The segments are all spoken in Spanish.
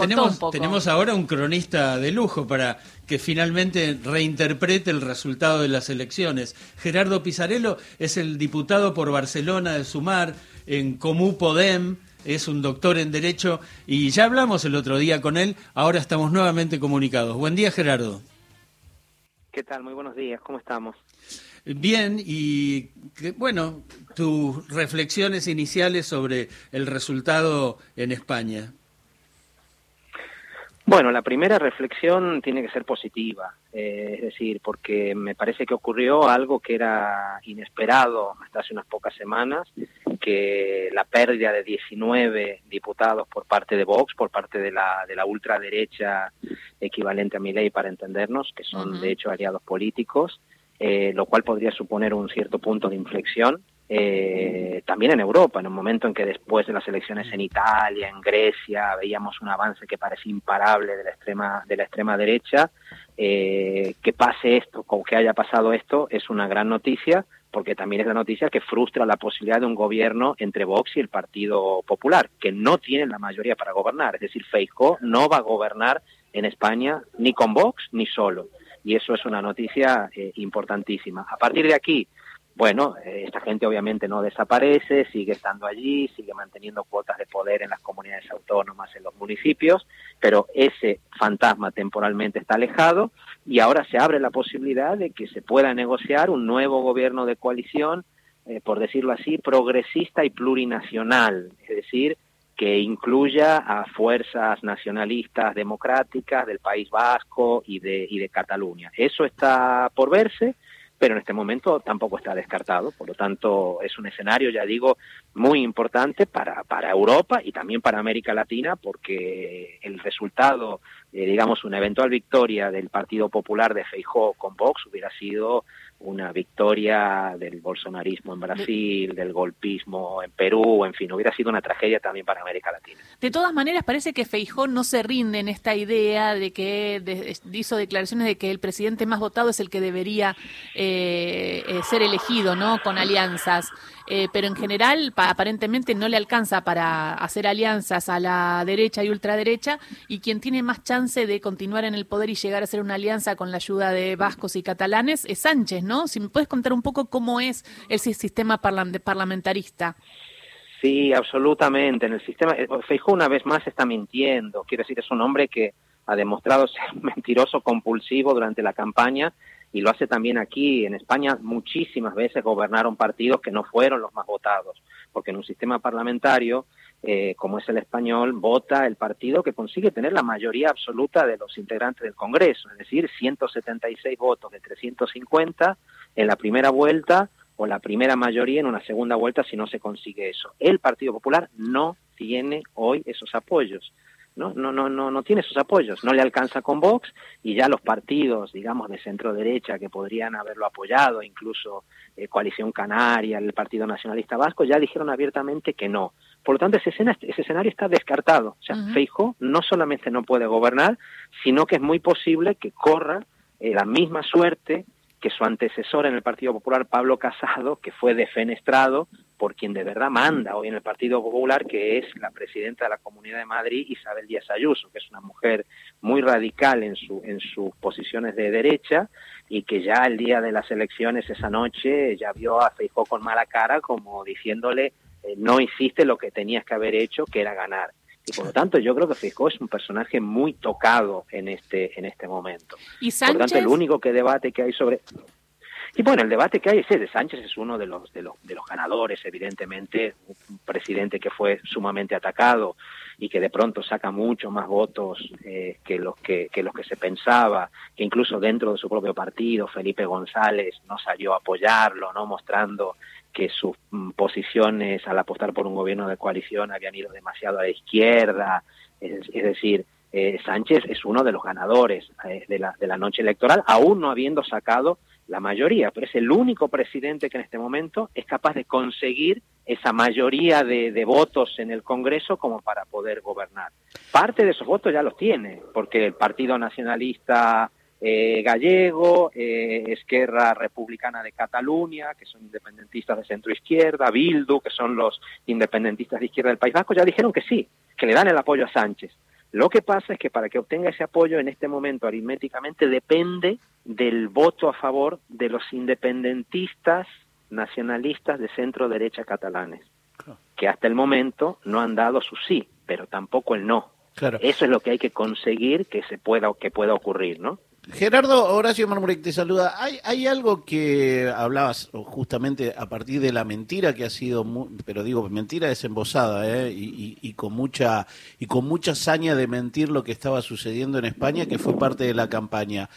tenemos, tenemos ahora un cronista de lujo para que finalmente reinterprete el resultado de las elecciones. Gerardo Pizarello es el diputado por Barcelona de Sumar en Comú Podem es un doctor en Derecho y ya hablamos el otro día con él, ahora estamos nuevamente comunicados. Buen día, Gerardo. ¿Qué tal? Muy buenos días, ¿cómo estamos? Bien, y bueno, tus reflexiones iniciales sobre el resultado en España. Bueno, la primera reflexión tiene que ser positiva, eh, es decir, porque me parece que ocurrió algo que era inesperado hasta hace unas pocas semanas, que la pérdida de 19 diputados por parte de Vox, por parte de la, de la ultraderecha equivalente a mi ley para entendernos, que son de hecho aliados políticos, eh, lo cual podría suponer un cierto punto de inflexión eh, también en Europa, en un momento en que después de las elecciones en Italia, en Grecia, veíamos un avance que parecía imparable de la extrema, de la extrema derecha, eh, que pase esto, o que haya pasado esto, es una gran noticia, porque también es la noticia que frustra la posibilidad de un gobierno entre Vox y el Partido Popular, que no tienen la mayoría para gobernar. Es decir, Feijóo no va a gobernar en España ni con Vox ni solo. Y eso es una noticia eh, importantísima. A partir de aquí, bueno, eh, esta gente obviamente no desaparece, sigue estando allí, sigue manteniendo cuotas de poder en las comunidades autónomas, en los municipios, pero ese fantasma temporalmente está alejado y ahora se abre la posibilidad de que se pueda negociar un nuevo gobierno de coalición, eh, por decirlo así, progresista y plurinacional, es decir, que incluya a fuerzas nacionalistas democráticas del País Vasco y de, y de Cataluña. Eso está por verse pero en este momento tampoco está descartado. Por lo tanto, es un escenario, ya digo, muy importante para, para Europa y también para América Latina, porque el resultado, eh, digamos, una eventual victoria del Partido Popular de Feijó con Vox hubiera sido una victoria del bolsonarismo en Brasil, del golpismo en Perú, en fin, hubiera sido una tragedia también para América Latina. De todas maneras, parece que Feijó no se rinde en esta idea de que hizo declaraciones de que el presidente más votado es el que debería eh, eh, ser elegido, ¿no? Con alianzas. Eh, pero en general aparentemente no le alcanza para hacer alianzas a la derecha y ultraderecha y quien tiene más chance de continuar en el poder y llegar a hacer una alianza con la ayuda de vascos y catalanes es Sánchez, ¿no? Si me puedes contar un poco cómo es el sistema parlamentarista. Sí, absolutamente. En el sistema, eh, Feijóo una vez más está mintiendo. Quiero decir, es un hombre que ha demostrado ser mentiroso compulsivo durante la campaña y lo hace también aquí en España muchísimas veces gobernaron partidos que no fueron los más votados, porque en un sistema parlamentario eh, como es el español, vota el partido que consigue tener la mayoría absoluta de los integrantes del Congreso, es decir, 176 votos de 350 en la primera vuelta o la primera mayoría en una segunda vuelta si no se consigue eso. El Partido Popular no tiene hoy esos apoyos. ¿No? No, no, no, no tiene sus apoyos, no le alcanza con Vox y ya los partidos, digamos, de centro derecha que podrían haberlo apoyado, incluso eh, Coalición Canaria, el Partido Nacionalista Vasco, ya dijeron abiertamente que no. Por lo tanto, ese, ese escenario está descartado. O sea, Feijo no solamente no puede gobernar, sino que es muy posible que corra eh, la misma suerte que su antecesor en el Partido Popular, Pablo Casado, que fue defenestrado por quien de verdad manda hoy en el Partido Popular, que es la presidenta de la Comunidad de Madrid, Isabel Díaz Ayuso, que es una mujer muy radical en, su, en sus posiciones de derecha y que ya el día de las elecciones esa noche ya vio a Feijóo con mala cara como diciéndole eh, no hiciste lo que tenías que haber hecho, que era ganar. Y por lo tanto, yo creo que Feijóo es un personaje muy tocado en este, en este momento. ¿Y Sánchez? Por lo tanto, el único que debate que hay sobre... Y bueno, el debate que hay es de Sánchez es uno de los, de los, de los ganadores, evidentemente, un presidente que fue sumamente atacado y que de pronto saca mucho más votos eh, que, los que, que los que se pensaba, que incluso dentro de su propio partido, Felipe González no salió a apoyarlo, no mostrando que sus mm, posiciones al apostar por un gobierno de coalición habían ido demasiado a la izquierda, es, decir, eh, Sánchez es uno de los ganadores eh, de, la, de la noche electoral, aún no habiendo sacado la mayoría, pero es el único presidente que en este momento es capaz de conseguir esa mayoría de, de, votos en el Congreso como para poder gobernar. Parte de esos votos ya los tiene, porque el Partido Nacionalista eh, gallego, eh, Esquerra Republicana de Cataluña, que son independentistas de centro izquierda, Bildu, que son los independentistas de izquierda del País Vasco, ya dijeron que sí, que le dan el apoyo a Sánchez. Lo que pasa es que para que obtenga ese apoyo en este momento aritméticamente depende del voto a favor de los independentistas nacionalistas de centro derecha catalanes, que hasta el momento no han dado su sí, pero tampoco el no. Claro. Eso es lo que hay que conseguir que se pueda que pueda ocurrir, ¿no? Gerardo Horacio Marmurek te saluda. ¿Hay, ¿Hay algo que hablabas justamente a partir de la mentira que ha sido, pero digo, mentira desembosada, ¿eh? y, con mucha y con mucha saña de mentir lo que estaba sucediendo en España, que fue parte de la campaña.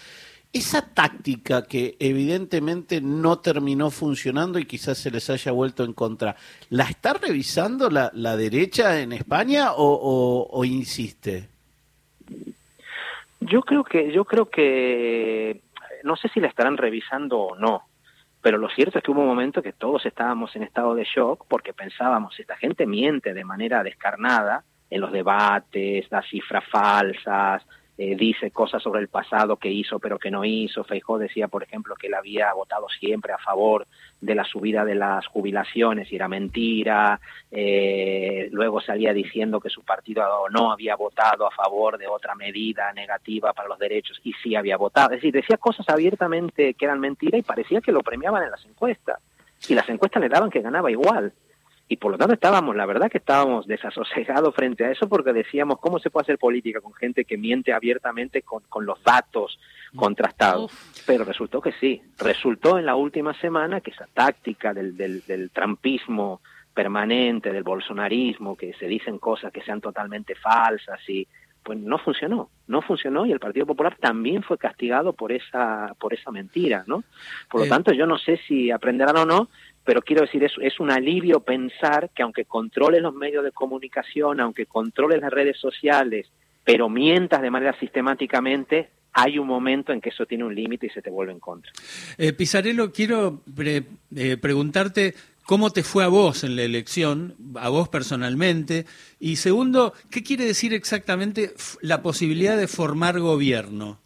Esa táctica que evidentemente no terminó funcionando y quizás se les haya vuelto en contra, ¿la está revisando la, la derecha en España o, o insiste? Yo creo que, yo creo que, no sé si la estarán revisando o no, pero lo cierto es que hubo un momento que todos estábamos en estado de shock porque pensábamos, esta gente miente de manera descarnada en los debates, da cifras falsas, eh, dice cosas sobre el pasado que hizo pero que no hizo. Feijó decía, por ejemplo, que él había votado siempre a favor de la subida de las jubilaciones y era mentira. Eh, luego salía diciendo que su partido no había votado a favor de otra medida negativa para los derechos y sí había votado. Es decir, decía cosas abiertamente que eran mentira y parecía que lo premiaban en las encuestas. Y las encuestas le daban que ganaba igual y por lo tanto estábamos, la verdad que estábamos desasosegados frente a eso porque decíamos, ¿cómo se puede hacer política con gente que miente abiertamente con, con los datos contrastados? Pero resultó que sí, resultó en la última semana que esa táctica del, del, del trampismo permanente, del bolsonarismo, que se dicen cosas que sean totalmente falsas y pues no funcionó, no funcionó y el Partido Popular también fue castigado por esa por esa mentira, ¿no? Por lo eh, tanto, yo no sé si aprenderán o no, pero quiero decir, es, es un alivio pensar que aunque controles los medios de comunicación, aunque controles las redes sociales, pero mientas de manera sistemáticamente, hay un momento en que eso tiene un límite y se te vuelve en contra. Eh, Pizarello, quiero eh, preguntarte cómo te fue a vos en la elección, a vos personalmente, y segundo, ¿qué quiere decir exactamente la posibilidad de formar gobierno?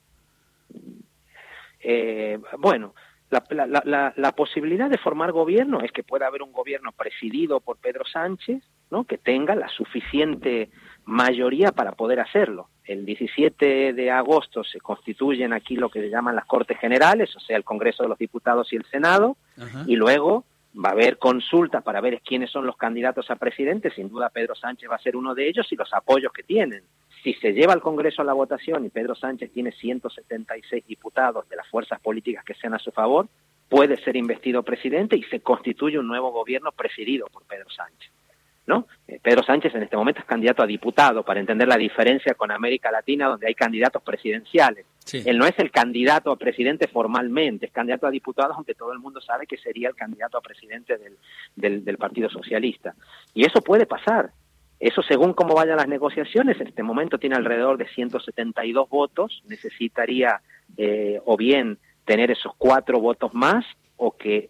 Eh, bueno, la, la, la, posibilidad de formar gobierno es que pueda haber un gobierno presidido por Pedro Sánchez, ¿no? que tenga la suficiente mayoría para poder hacerlo. El 17 de agosto se constituyen aquí lo que se llaman las Cortes Generales, o sea, el Congreso de los Diputados y el Senado, y luego va a haber consultas para ver quiénes son los candidatos a presidente. Sin duda Pedro Sánchez va a ser uno de ellos y los apoyos que tienen si se lleva al Congreso a la votación y Pedro Sánchez tiene 176 diputados de las fuerzas políticas que sean a su favor, puede ser investido presidente y se constituye un nuevo gobierno presidido por Pedro Sánchez. ¿No? Eh, Pedro Sánchez en este momento es candidato a diputado, para entender la diferencia con América Latina, donde hay candidatos presidenciales. Él no es el candidato a presidente formalmente, es candidato a diputado, aunque todo el mundo sabe que sería el candidato a presidente del, del Partido Socialista. Y eso puede pasar. Eso según cómo vayan las negociaciones, en este momento tiene alrededor de 172 votos, necesitaría eh, o bien tener esos cuatro votos más o que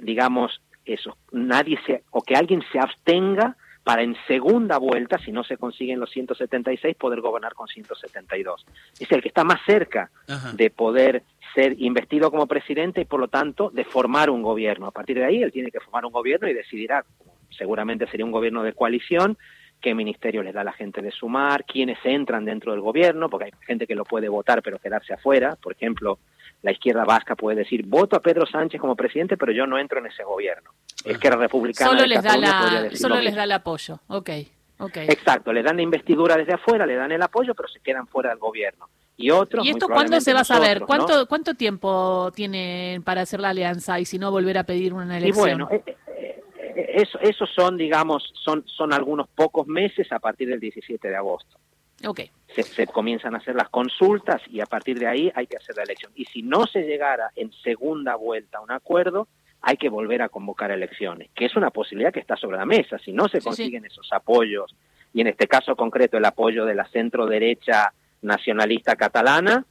digamos eso, nadie se o que alguien se abstenga para en segunda vuelta, si no se consiguen los 176, poder gobernar con 172. Es el que está más cerca de poder ser investido como presidente y por lo tanto de formar un gobierno. A partir de ahí él tiene que formar un gobierno y decidirá, seguramente sería un gobierno de coalición, qué ministerio les da la gente de sumar, quiénes entran dentro del gobierno, porque hay gente que lo puede votar pero quedarse afuera. Por ejemplo, la izquierda vasca puede decir, voto a Pedro Sánchez como presidente, pero yo no entro en ese gobierno. Es que era republicana. Solo, les da, la, solo les da el apoyo, ok. Okay. Exacto, le dan la investidura desde afuera, le dan el apoyo, pero se quedan fuera del gobierno. Y otros. ¿Y esto cuándo se va a saber? ¿Cuánto, ¿Cuánto tiempo tienen para hacer la alianza y si no volver a pedir una elección? Y bueno, eh, eso, esos son, digamos, son, son algunos pocos meses a partir del 17 de agosto. Okay. Se, comienzan a hacer las consultas y a partir de ahí hay que hacer la elección. Y si no se llegara en segunda vuelta a un acuerdo, hay que volver a convocar elecciones, que es una posibilidad que está sobre la mesa. Si no se consiguen esos apoyos, y en este caso concreto el apoyo de la centro derecha nacionalista catalana,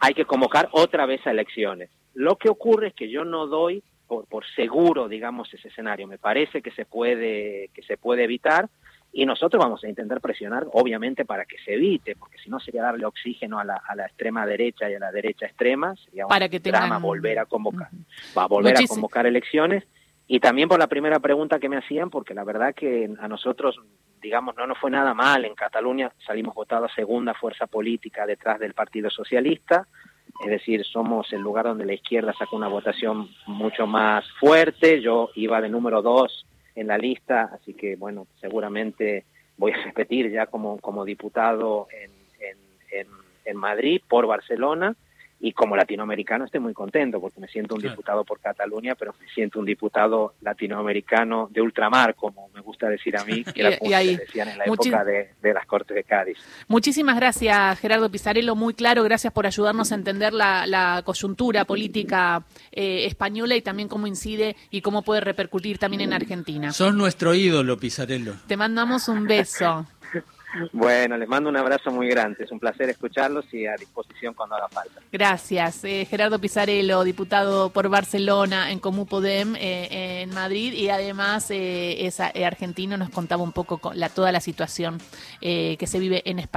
hay que convocar otra vez a elecciones. Lo que ocurre es que yo no doy por, por seguro, digamos, ese escenario. Me parece que se puede, que se puede evitar y nosotros vamos a intentar presionar, obviamente, para que se evite, porque si no sería darle oxígeno a la, a la extrema derecha y a la derecha extrema, sería para que drama volver a convocar, va a volver a convocar elecciones. Y también por la primera pregunta que me hacían, porque la verdad que a nosotros digamos, no nos fue nada mal. En Cataluña salimos votados segunda fuerza política detrás del Partido Socialista, es decir, somos el lugar donde la izquierda sacó una votación mucho más fuerte. Yo iba de número dos en la lista, así que, bueno, seguramente voy a repetir ya como, como diputado en, en, en Madrid por Barcelona y como latinoamericano estoy muy contento porque me siento un diputado por Cataluña, pero me siento un diputado latinoamericano de ultramar, como me gusta decir a mí, que era como se decían en la época de, las Cortes de Cádiz. Muchísimas gracias, Gerardo Pizarello, muy claro, gracias por ayudarnos a entender la, coyuntura política eh, española y también cómo incide y cómo puede repercutir también en Argentina. Sos nuestro ídolo, Pizarello. Te mandamos un beso. Bueno, les mando un abrazo muy grande. Es un placer escucharlos y a disposición cuando haga falta. Gracias. Eh, Gerardo Pizarello, diputado por Barcelona en Comú Podem eh, en Madrid y además eh, es argentino, nos contaba un poco la, toda la situación que se vive en España.